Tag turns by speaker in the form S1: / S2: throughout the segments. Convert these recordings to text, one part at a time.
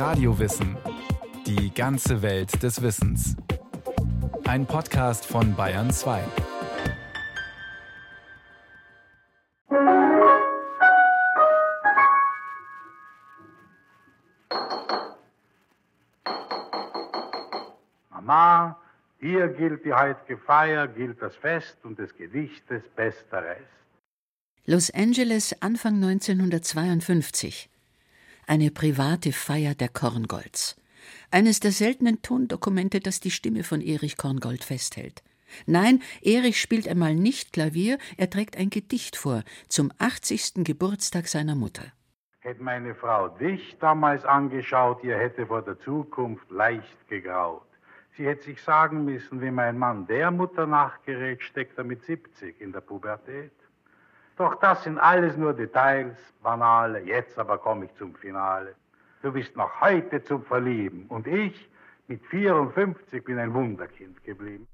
S1: Radiowissen. Die ganze Welt des Wissens. Ein Podcast von Bayern 2.
S2: Mama, hier gilt die heutige Feier, gilt das Fest und des Gedichtes bester Rest.
S3: Los Angeles Anfang 1952. Eine private Feier der Korngolds. Eines der seltenen Tondokumente, das die Stimme von Erich Korngold festhält. Nein, Erich spielt einmal nicht Klavier, er trägt ein Gedicht vor, zum 80. Geburtstag seiner Mutter.
S2: Hätte meine Frau dich damals angeschaut, ihr hätte vor der Zukunft leicht gegraut. Sie hätte sich sagen müssen, wie mein Mann der Mutter nachgerät, steckt er mit 70 in der Pubertät. Doch das sind alles nur Details, banale. Jetzt aber komme ich zum Finale. Du bist noch heute zum Verlieben und ich mit 54 bin ein Wunderkind geblieben.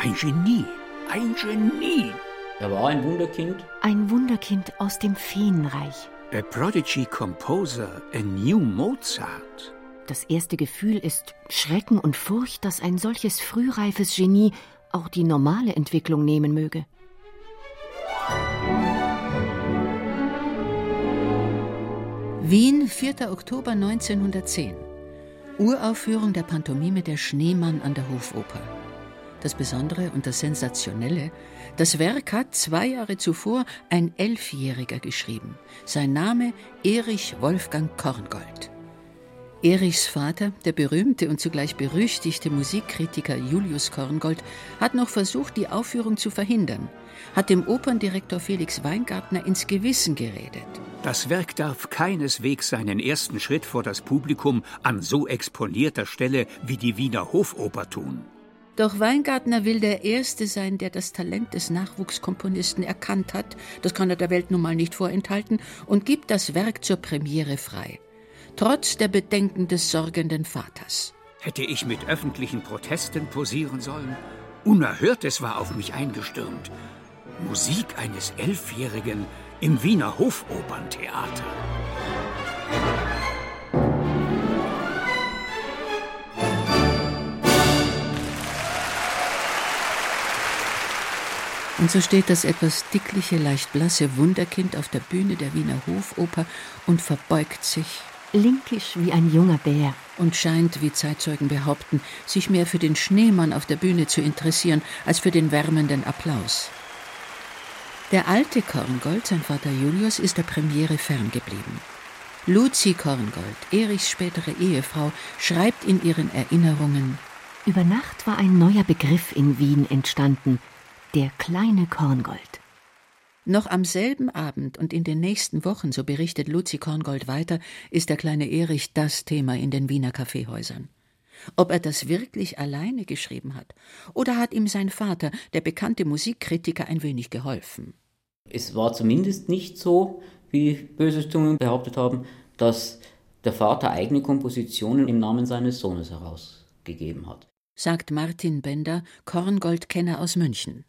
S4: Ein Genie, ein Genie.
S5: Er war ein Wunderkind.
S6: Ein Wunderkind aus dem Feenreich.
S4: A prodigy composer, a new Mozart.
S6: Das erste Gefühl ist Schrecken und Furcht, dass ein solches frühreifes Genie auch die normale Entwicklung nehmen möge.
S3: Wien, 4. Oktober 1910. Uraufführung der Pantomime Der Schneemann an der Hofoper. Das Besondere und das Sensationelle, das Werk hat zwei Jahre zuvor ein Elfjähriger geschrieben. Sein Name Erich Wolfgang Korngold. Erichs Vater, der berühmte und zugleich berüchtigte Musikkritiker Julius Korngold, hat noch versucht, die Aufführung zu verhindern, hat dem Operndirektor Felix Weingartner ins Gewissen geredet.
S4: Das Werk darf keineswegs seinen ersten Schritt vor das Publikum an so exponierter Stelle wie die Wiener Hofoper tun.
S3: Doch Weingartner will der Erste sein, der das Talent des Nachwuchskomponisten erkannt hat, das kann er der Welt nun mal nicht vorenthalten, und gibt das Werk zur Premiere frei trotz der Bedenken des sorgenden Vaters.
S4: Hätte ich mit öffentlichen Protesten posieren sollen? Unerhörtes war auf mich eingestürmt. Musik eines Elfjährigen im Wiener Hofoperntheater.
S3: Und so steht das etwas dickliche, leicht blasse Wunderkind auf der Bühne der Wiener Hofoper und verbeugt sich
S6: linkisch wie ein junger Bär.
S3: Und scheint, wie Zeitzeugen behaupten, sich mehr für den Schneemann auf der Bühne zu interessieren, als für den wärmenden Applaus. Der alte Korngold, sein Vater Julius, ist der Premiere ferngeblieben. Luzi Korngold, Erichs spätere Ehefrau, schreibt in ihren Erinnerungen
S6: Über Nacht war ein neuer Begriff in Wien entstanden, der kleine Korngold.
S3: Noch am selben Abend und in den nächsten Wochen, so berichtet Luzi Korngold weiter, ist der kleine Erich das Thema in den Wiener Kaffeehäusern. Ob er das wirklich alleine geschrieben hat, oder hat ihm sein Vater, der bekannte Musikkritiker, ein wenig geholfen?
S5: Es war zumindest nicht so, wie böse Zungen behauptet haben, dass der Vater eigene Kompositionen im Namen seines Sohnes herausgegeben hat.
S3: Sagt Martin Bender, Korngoldkenner aus München.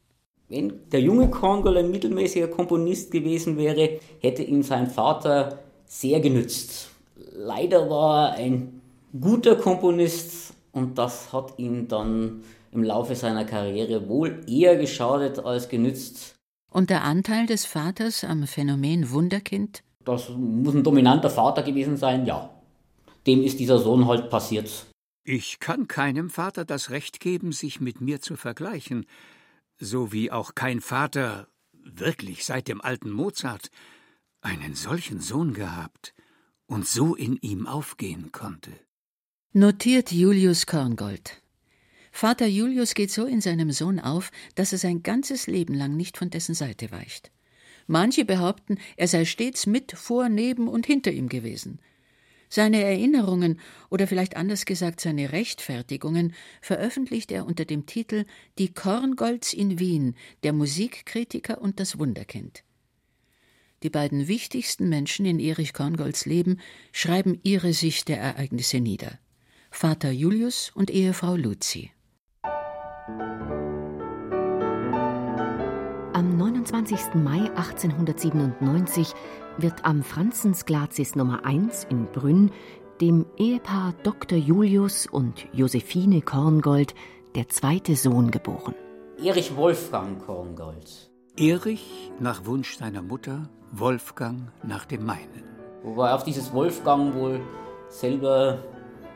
S5: Wenn der junge Korngold ein mittelmäßiger Komponist gewesen wäre, hätte ihm sein Vater sehr genützt. Leider war er ein guter Komponist und das hat ihm dann im Laufe seiner Karriere wohl eher geschadet als genützt.
S3: Und der Anteil des Vaters am Phänomen Wunderkind?
S5: Das muss ein dominanter Vater gewesen sein, ja. Dem ist dieser Sohn halt passiert.
S4: Ich kann keinem Vater das Recht geben, sich mit mir zu vergleichen so wie auch kein Vater, wirklich seit dem alten Mozart, einen solchen Sohn gehabt und so in ihm aufgehen konnte.
S3: Notiert Julius Korngold. Vater Julius geht so in seinem Sohn auf, dass er sein ganzes Leben lang nicht von dessen Seite weicht. Manche behaupten, er sei stets mit, vor, neben und hinter ihm gewesen. Seine Erinnerungen oder vielleicht anders gesagt seine Rechtfertigungen veröffentlicht er unter dem Titel Die Korngolds in Wien, der Musikkritiker und das Wunderkind. Die beiden wichtigsten Menschen in Erich Korngolds Leben schreiben ihre Sicht der Ereignisse nieder. Vater Julius und Ehefrau Luzi.
S6: 23. Mai 1897 wird am Franzensglacis Nummer 1 in Brünn dem Ehepaar Dr. Julius und Josephine Korngold der zweite Sohn geboren.
S5: Erich Wolfgang Korngold.
S4: Erich nach Wunsch seiner Mutter, Wolfgang nach dem meinen.
S5: Wobei auf dieses Wolfgang wohl selber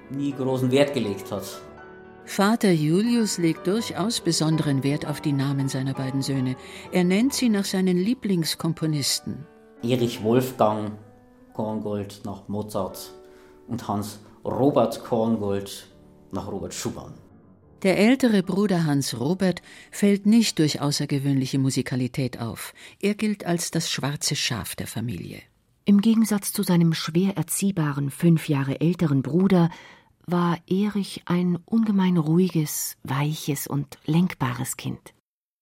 S5: nie großen Wert gelegt hat.
S3: Vater Julius legt durchaus besonderen Wert auf die Namen seiner beiden Söhne. Er nennt sie nach seinen Lieblingskomponisten.
S5: Erich Wolfgang Korngold nach Mozart und Hans Robert Korngold nach Robert Schumann.
S3: Der ältere Bruder Hans Robert fällt nicht durch außergewöhnliche Musikalität auf. Er gilt als das schwarze Schaf der Familie.
S6: Im Gegensatz zu seinem schwer erziehbaren, fünf Jahre älteren Bruder war Erich ein ungemein ruhiges, weiches und lenkbares Kind.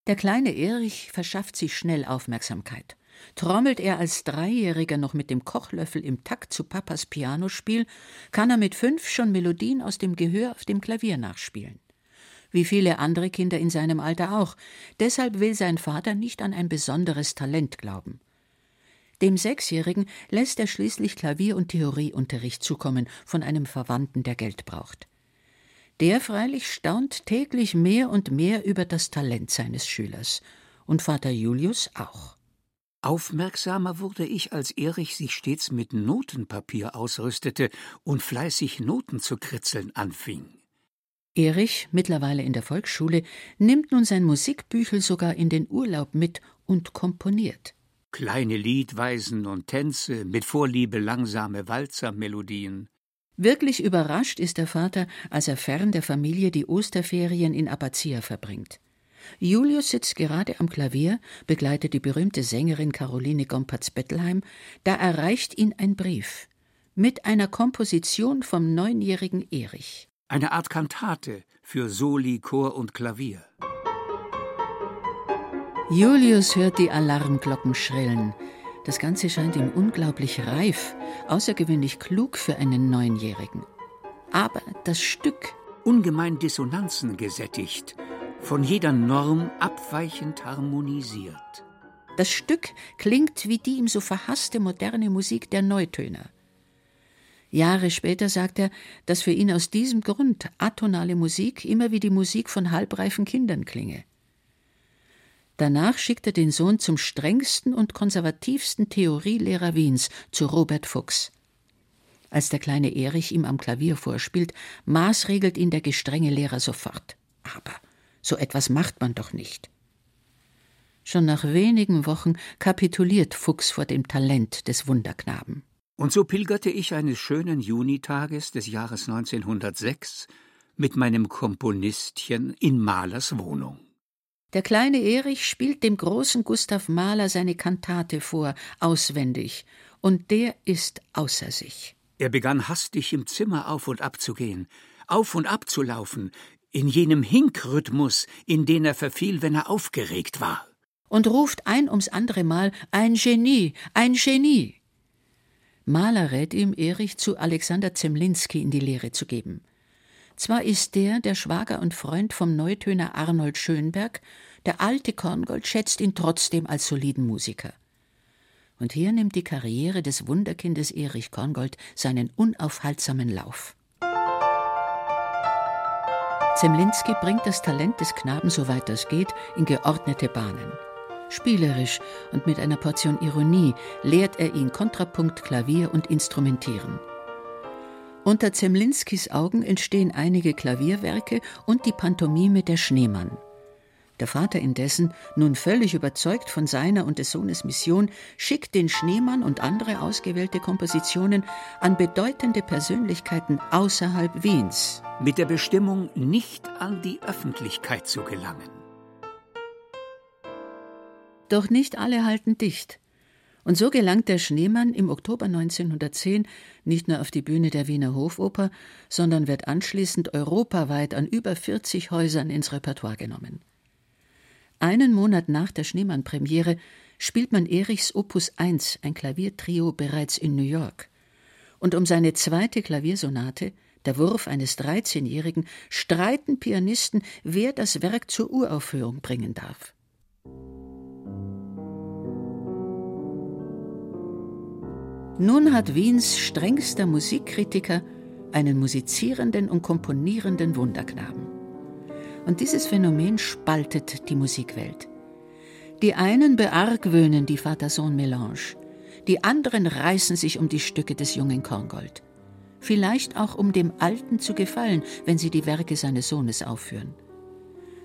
S3: Der kleine Erich verschafft sich schnell Aufmerksamkeit. Trommelt er als Dreijähriger noch mit dem Kochlöffel im Takt zu Papas Pianospiel, kann er mit fünf schon Melodien aus dem Gehör auf dem Klavier nachspielen wie viele andere Kinder in seinem Alter auch. Deshalb will sein Vater nicht an ein besonderes Talent glauben. Dem Sechsjährigen lässt er schließlich Klavier- und Theorieunterricht zukommen von einem Verwandten, der Geld braucht. Der freilich staunt täglich mehr und mehr über das Talent seines Schülers. Und Vater Julius auch.
S4: Aufmerksamer wurde ich, als Erich sich stets mit Notenpapier ausrüstete und fleißig Noten zu kritzeln anfing.
S3: Erich, mittlerweile in der Volksschule, nimmt nun sein Musikbüchel sogar in den Urlaub mit und komponiert.
S4: Kleine Liedweisen und Tänze, mit Vorliebe langsame Walzermelodien.
S3: Wirklich überrascht ist der Vater, als er fern der Familie die Osterferien in Abazia verbringt. Julius sitzt gerade am Klavier, begleitet die berühmte Sängerin Caroline Gomperz-Bettelheim, da erreicht ihn ein Brief mit einer Komposition vom neunjährigen Erich.
S4: Eine Art Kantate für Soli, Chor und Klavier.
S3: Julius hört die Alarmglocken schrillen. Das Ganze scheint ihm unglaublich reif, außergewöhnlich klug für einen Neunjährigen. Aber das Stück.
S4: Ungemein Dissonanzen gesättigt, von jeder Norm abweichend harmonisiert.
S3: Das Stück klingt wie die ihm so verhasste moderne Musik der Neutöner. Jahre später sagt er, dass für ihn aus diesem Grund atonale Musik immer wie die Musik von halbreifen Kindern klinge. Danach schickt er den Sohn zum strengsten und konservativsten Theorielehrer Wiens, zu Robert Fuchs. Als der kleine Erich ihm am Klavier vorspielt, maßregelt ihn der gestrenge Lehrer sofort. Aber so etwas macht man doch nicht. Schon nach wenigen Wochen kapituliert Fuchs vor dem Talent des Wunderknaben.
S4: Und so pilgerte ich eines schönen Junitages des Jahres 1906 mit meinem Komponistchen in Mahlers Wohnung.
S3: Der kleine Erich spielt dem großen Gustav Mahler seine Kantate vor, auswendig, und der ist außer sich.
S4: Er begann hastig im Zimmer auf und ab zu gehen, auf und ab zu laufen, in jenem Hinkrhythmus, in den er verfiel, wenn er aufgeregt war.
S3: Und ruft ein ums andere Mal ein Genie, ein Genie. Mahler rät ihm, Erich zu Alexander Zemlinski in die Lehre zu geben. Zwar ist der der Schwager und Freund vom Neutöner Arnold Schönberg, der alte Korngold schätzt ihn trotzdem als soliden Musiker. Und hier nimmt die Karriere des Wunderkindes Erich Korngold seinen unaufhaltsamen Lauf. Zemlinski bringt das Talent des Knaben, soweit das geht, in geordnete Bahnen. Spielerisch und mit einer Portion Ironie lehrt er ihn Kontrapunkt, Klavier und Instrumentieren. Unter Zemlinskis Augen entstehen einige Klavierwerke und die Pantomime Der Schneemann. Der Vater indessen, nun völlig überzeugt von seiner und des Sohnes Mission, schickt den Schneemann und andere ausgewählte Kompositionen an bedeutende Persönlichkeiten außerhalb Wiens.
S4: Mit der Bestimmung, nicht an die Öffentlichkeit zu gelangen.
S3: Doch nicht alle halten dicht. Und so gelangt der Schneemann im Oktober 1910 nicht nur auf die Bühne der Wiener Hofoper, sondern wird anschließend europaweit an über 40 Häusern ins Repertoire genommen. Einen Monat nach der Schneemann-Premiere spielt man Erichs Opus 1, ein Klaviertrio, bereits in New York. Und um seine zweite Klaviersonate, der Wurf eines 13-Jährigen, streiten Pianisten, wer das Werk zur Uraufführung bringen darf. Nun hat Wiens strengster Musikkritiker einen musizierenden und komponierenden Wunderknaben. Und dieses Phänomen spaltet die Musikwelt. Die einen beargwöhnen die Vater-Sohn-Melange, die anderen reißen sich um die Stücke des jungen Korngold. Vielleicht auch um dem Alten zu gefallen, wenn sie die Werke seines Sohnes aufführen.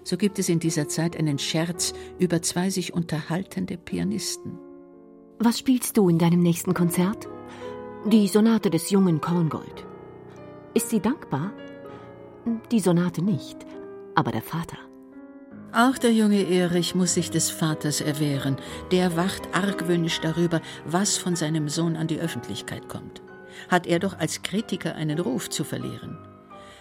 S3: So gibt es in dieser Zeit einen Scherz über zwei sich unterhaltende Pianisten.
S6: Was spielst du in deinem nächsten Konzert? Die Sonate des jungen Korngold. Ist sie dankbar? Die Sonate nicht, aber der Vater.
S3: Auch der junge Erich muss sich des Vaters erwehren. Der wacht argwöhnisch darüber, was von seinem Sohn an die Öffentlichkeit kommt. Hat er doch als Kritiker einen Ruf zu verlieren.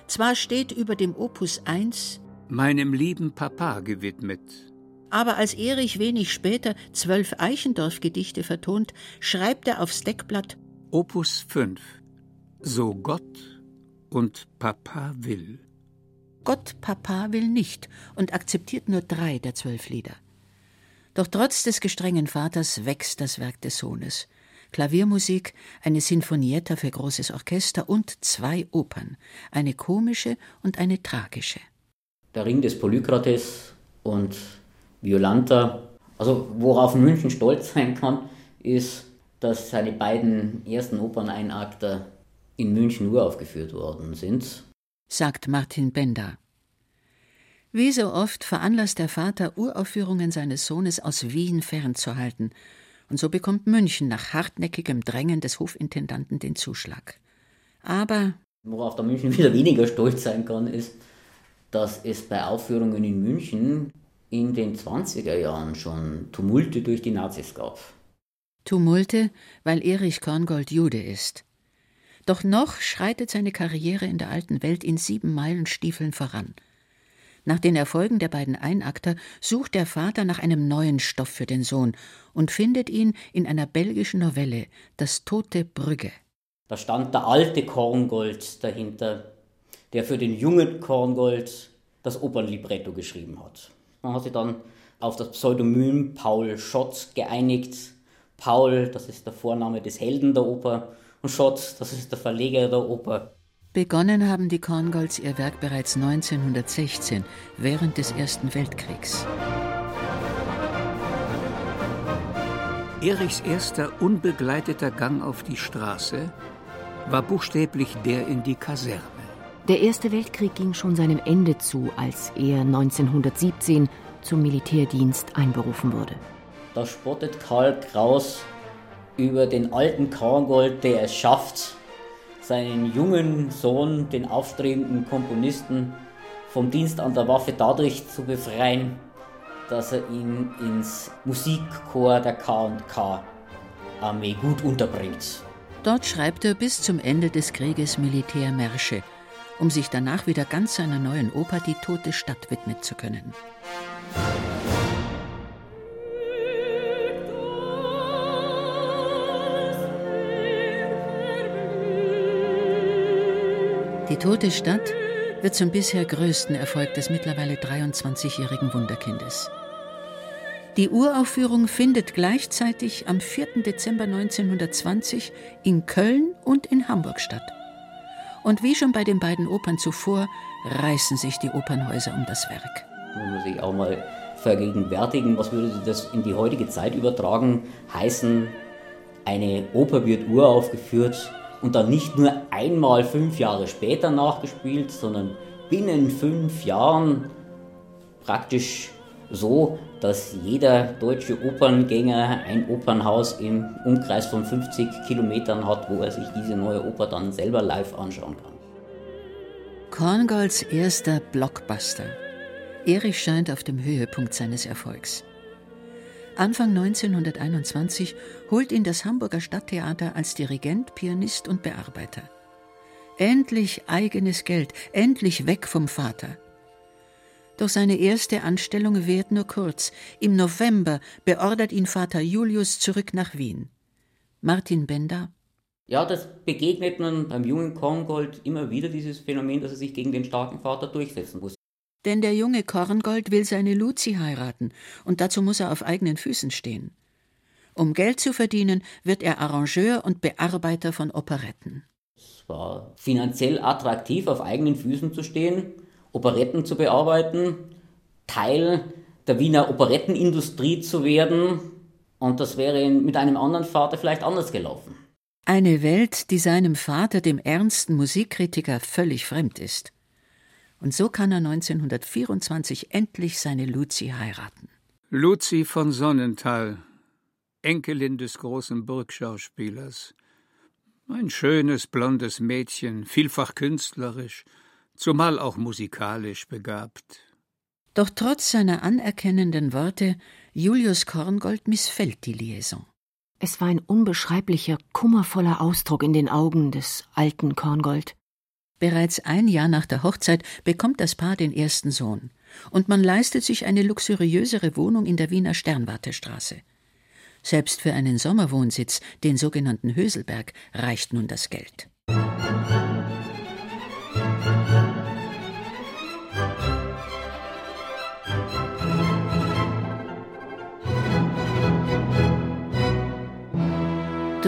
S3: Zwar steht über dem Opus 1
S4: Meinem lieben Papa gewidmet.
S3: Aber als Erich wenig später zwölf Eichendorff-Gedichte vertont, schreibt er aufs Deckblatt
S4: Opus 5 So Gott und Papa will.
S3: Gott Papa will nicht und akzeptiert nur drei der zwölf Lieder. Doch trotz des gestrengen Vaters wächst das Werk des Sohnes. Klaviermusik, eine Sinfonietta für großes Orchester und zwei Opern, eine komische und eine tragische.
S5: Der Ring des Polykrates und Violanta. Also worauf München stolz sein kann, ist, dass seine beiden ersten Operneinakter in München uraufgeführt worden sind
S3: sagt Martin Bender. Wie so oft veranlasst der Vater, Uraufführungen seines Sohnes aus Wien fernzuhalten, und so bekommt München nach hartnäckigem Drängen des Hofintendanten den Zuschlag. Aber
S5: worauf der München wieder weniger stolz sein kann, ist, dass es bei Aufführungen in München in den 20er Jahren schon Tumulte durch die Nazis gab.
S3: Tumulte, weil Erich Korngold Jude ist. Doch noch schreitet seine Karriere in der alten Welt in sieben Meilenstiefeln voran. Nach den Erfolgen der beiden Einakter sucht der Vater nach einem neuen Stoff für den Sohn und findet ihn in einer belgischen Novelle, Das Tote Brügge.
S5: Da stand der alte Korngold dahinter, der für den jungen Korngold das Opernlibretto geschrieben hat. Man hat sich dann auf das Pseudonym Paul Schott geeinigt. Paul, das ist der Vorname des Helden der Oper, und Schott, das ist der Verleger der Oper.
S3: Begonnen haben die Korngolds ihr Werk bereits 1916, während des Ersten Weltkriegs.
S4: Erichs erster unbegleiteter Gang auf die Straße war buchstäblich der in die Kaserne.
S6: Der Erste Weltkrieg ging schon seinem Ende zu, als er 1917 zum Militärdienst einberufen wurde.
S5: Da spottet Karl Kraus über den alten Korngold, der es schafft, seinen jungen Sohn, den aufstrebenden Komponisten, vom Dienst an der Waffe dadurch zu befreien, dass er ihn ins Musikchor der K&K Armee gut unterbringt.
S3: Dort schreibt er bis zum Ende des Krieges Militärmärsche, um sich danach wieder ganz seiner neuen Oper Die tote Stadt widmen zu können. Die tote Stadt wird zum bisher größten Erfolg des mittlerweile 23-jährigen Wunderkindes. Die Uraufführung findet gleichzeitig am 4. Dezember 1920 in Köln und in Hamburg statt. Und wie schon bei den beiden Opern zuvor, reißen sich die Opernhäuser um das Werk.
S5: Man muss sich auch mal vergegenwärtigen, was würde das in die heutige Zeit übertragen heißen, eine Oper wird uraufgeführt und dann nicht nur einmal fünf Jahre später nachgespielt, sondern binnen fünf Jahren praktisch so, dass jeder deutsche Operngänger ein Opernhaus im Umkreis von 50 Kilometern hat, wo er sich diese neue Oper dann selber live anschauen kann.
S3: Korngolds erster Blockbuster. Erich scheint auf dem Höhepunkt seines Erfolgs. Anfang 1921 holt ihn das Hamburger Stadttheater als Dirigent, Pianist und Bearbeiter. Endlich eigenes Geld, endlich weg vom Vater. Doch seine erste Anstellung währt nur kurz. Im November beordert ihn Vater Julius zurück nach Wien. Martin Bender.
S5: Ja, das begegnet man beim jungen Korngold immer wieder, dieses Phänomen, dass er sich gegen den starken Vater durchsetzen muss.
S3: Denn der junge Korngold will seine Luzi heiraten, und dazu muss er auf eigenen Füßen stehen. Um Geld zu verdienen, wird er Arrangeur und Bearbeiter von Operetten.
S5: Es war finanziell attraktiv, auf eigenen Füßen zu stehen, Operetten zu bearbeiten, Teil der Wiener Operettenindustrie zu werden. Und das wäre mit einem anderen Vater vielleicht anders gelaufen.
S3: Eine Welt, die seinem Vater, dem ernsten Musikkritiker, völlig fremd ist. Und so kann er 1924 endlich seine Luzi heiraten.
S4: Luzi von Sonnenthal, Enkelin des großen Burgschauspielers. Ein schönes, blondes Mädchen, vielfach künstlerisch, zumal auch musikalisch begabt.
S3: Doch trotz seiner anerkennenden Worte, Julius Korngold missfällt die Liaison.
S6: Es war ein unbeschreiblicher, kummervoller Ausdruck in den Augen des alten Korngold.
S3: Bereits ein Jahr nach der Hochzeit bekommt das Paar den ersten Sohn, und man leistet sich eine luxuriösere Wohnung in der Wiener Sternwartestraße. Selbst für einen Sommerwohnsitz, den sogenannten Höselberg, reicht nun das Geld.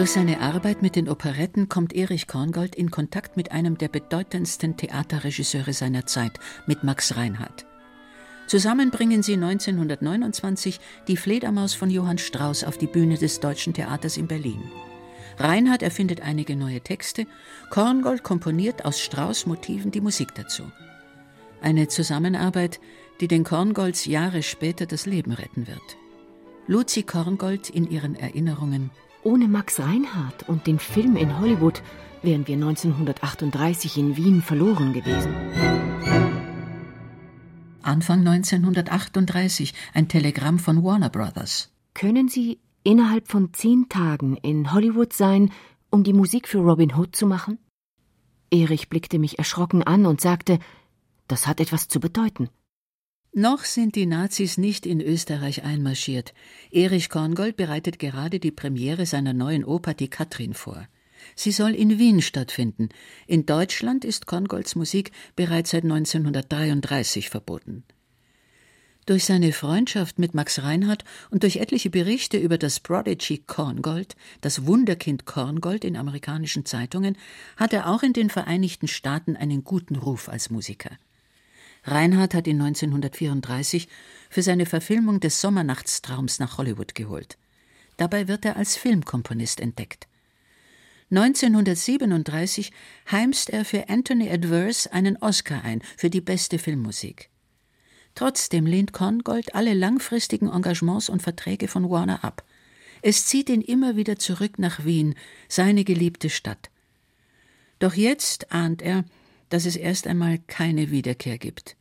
S3: Durch seine Arbeit mit den Operetten kommt Erich Korngold in Kontakt mit einem der bedeutendsten Theaterregisseure seiner Zeit, mit Max Reinhardt. Zusammen bringen sie 1929 die Fledermaus von Johann Strauss auf die Bühne des Deutschen Theaters in Berlin. Reinhardt erfindet einige neue Texte, Korngold komponiert aus Strauss Motiven die Musik dazu. Eine Zusammenarbeit, die den Korngolds Jahre später das Leben retten wird. Luzi Korngold in ihren Erinnerungen.
S6: Ohne Max Reinhardt und den Film in Hollywood wären wir 1938 in Wien verloren gewesen.
S3: Anfang 1938 ein Telegramm von Warner Brothers.
S6: Können Sie innerhalb von zehn Tagen in Hollywood sein, um die Musik für Robin Hood zu machen? Erich blickte mich erschrocken an und sagte, das hat etwas zu bedeuten.
S3: Noch sind die Nazis nicht in Österreich einmarschiert. Erich Korngold bereitet gerade die Premiere seiner neuen Oper Die Katrin vor. Sie soll in Wien stattfinden. In Deutschland ist Korngolds Musik bereits seit 1933 verboten. Durch seine Freundschaft mit Max Reinhardt und durch etliche Berichte über das Prodigy Korngold, das Wunderkind Korngold in amerikanischen Zeitungen, hat er auch in den Vereinigten Staaten einen guten Ruf als Musiker. Reinhardt hat ihn 1934 für seine Verfilmung des Sommernachtstraums nach Hollywood geholt. Dabei wird er als Filmkomponist entdeckt. 1937 heimst er für Anthony Adverse einen Oscar ein für die beste Filmmusik. Trotzdem lehnt Korngold alle langfristigen Engagements und Verträge von Warner ab. Es zieht ihn immer wieder zurück nach Wien, seine geliebte Stadt. Doch jetzt ahnt er, dass es erst einmal keine Wiederkehr gibt.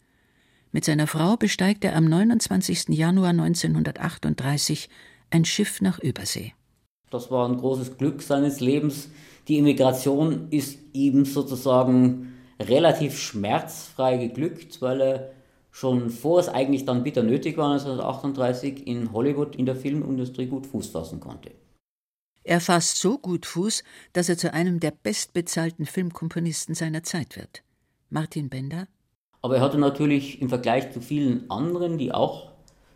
S3: Mit seiner Frau besteigt er am 29. Januar 1938 ein Schiff nach Übersee.
S5: Das war ein großes Glück seines Lebens. Die Immigration ist ihm sozusagen relativ schmerzfrei geglückt, weil er schon vor es eigentlich dann bitter nötig war, 1938 in Hollywood in der Filmindustrie gut Fuß fassen konnte.
S3: Er fasst so gut Fuß, dass er zu einem der bestbezahlten Filmkomponisten seiner Zeit wird. Martin Bender.
S5: Aber er hatte natürlich im Vergleich zu vielen anderen, die auch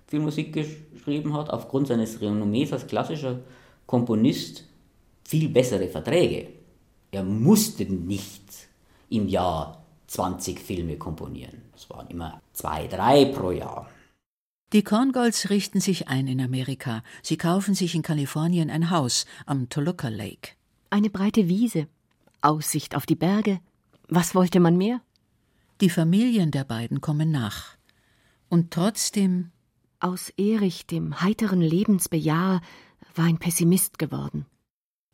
S5: Filmmusik geschrieben hat, aufgrund seines Renommees als klassischer Komponist viel bessere Verträge. Er musste nicht im Jahr 20 Filme komponieren. Es waren immer zwei, drei pro Jahr.
S3: Die Korngolds richten sich ein in Amerika. Sie kaufen sich in Kalifornien ein Haus am Toluca Lake.
S6: Eine breite Wiese, Aussicht auf die Berge. Was wollte man mehr?
S3: Die Familien der beiden kommen nach. Und trotzdem.
S6: Aus Erich, dem heiteren Lebensbejahr, war ein Pessimist geworden.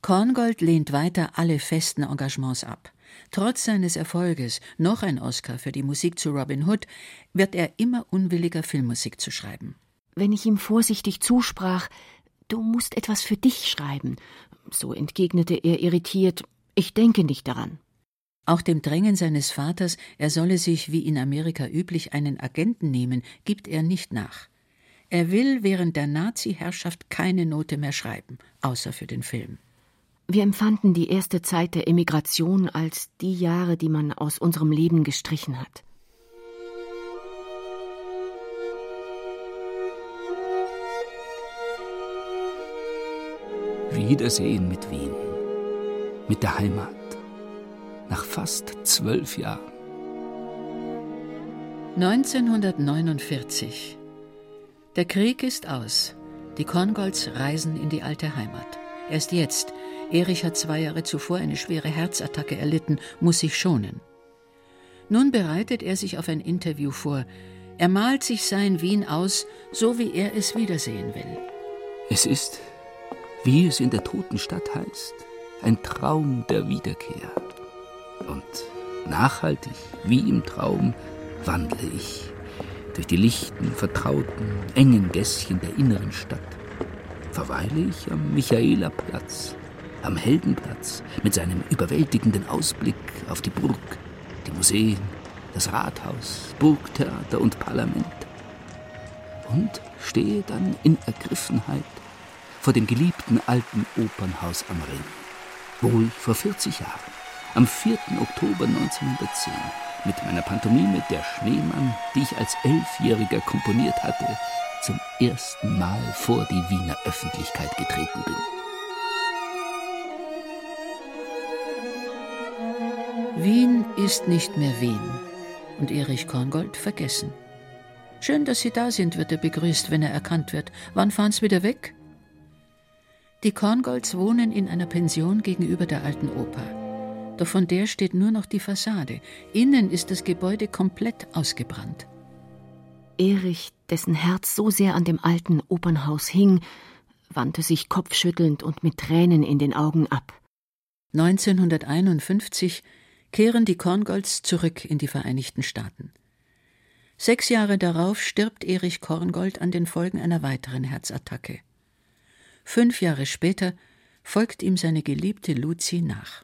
S3: Korngold lehnt weiter alle festen Engagements ab. Trotz seines Erfolges, noch ein Oscar für die Musik zu Robin Hood, wird er immer unwilliger, Filmmusik zu schreiben.
S6: Wenn ich ihm vorsichtig zusprach, du musst etwas für dich schreiben, so entgegnete er irritiert, ich denke nicht daran.
S3: Auch dem Drängen seines Vaters, er solle sich, wie in Amerika üblich, einen Agenten nehmen, gibt er nicht nach. Er will während der Nazi-Herrschaft keine Note mehr schreiben, außer für den Film.
S6: Wir empfanden die erste Zeit der Emigration als die Jahre, die man aus unserem Leben gestrichen hat.
S7: Wiedersehen mit Wien, mit der Heimat, nach fast zwölf Jahren.
S3: 1949. Der Krieg ist aus. Die Korngolds reisen in die alte Heimat. Erst jetzt. Erich hat zwei Jahre zuvor eine schwere Herzattacke erlitten, muss sich schonen. Nun bereitet er sich auf ein Interview vor. Er malt sich sein Wien aus, so wie er es wiedersehen will.
S7: Es ist, wie es in der toten Stadt heißt, ein Traum der Wiederkehr. Und nachhaltig, wie im Traum, wandle ich durch die lichten, vertrauten, engen Gässchen der inneren Stadt. Verweile ich am Michaelerplatz, am Heldenplatz mit seinem überwältigenden Ausblick auf die Burg, die Museen, das Rathaus, Burgtheater und Parlament. Und stehe dann in Ergriffenheit vor dem geliebten alten Opernhaus am Ring, wo ich vor 40 Jahren, am 4. Oktober 1910, mit meiner Pantomime Der Schneemann, die ich als Elfjähriger komponiert hatte, zum ersten Mal vor die Wiener Öffentlichkeit getreten bin.
S3: Wien ist nicht mehr Wien und Erich Korngold vergessen. Schön, dass Sie da sind, wird er begrüßt, wenn er erkannt wird. Wann fahren's wieder weg? Die Korngolds wohnen in einer Pension gegenüber der alten Oper. Doch von der steht nur noch die Fassade. Innen ist das Gebäude komplett ausgebrannt.
S6: Erich, dessen Herz so sehr an dem alten Opernhaus hing, wandte sich kopfschüttelnd und mit Tränen in den Augen ab.
S3: 1951 kehren die Korngolds zurück in die Vereinigten Staaten. Sechs Jahre darauf stirbt Erich Korngold an den Folgen einer weiteren Herzattacke. Fünf Jahre später folgt ihm seine geliebte Luzi nach.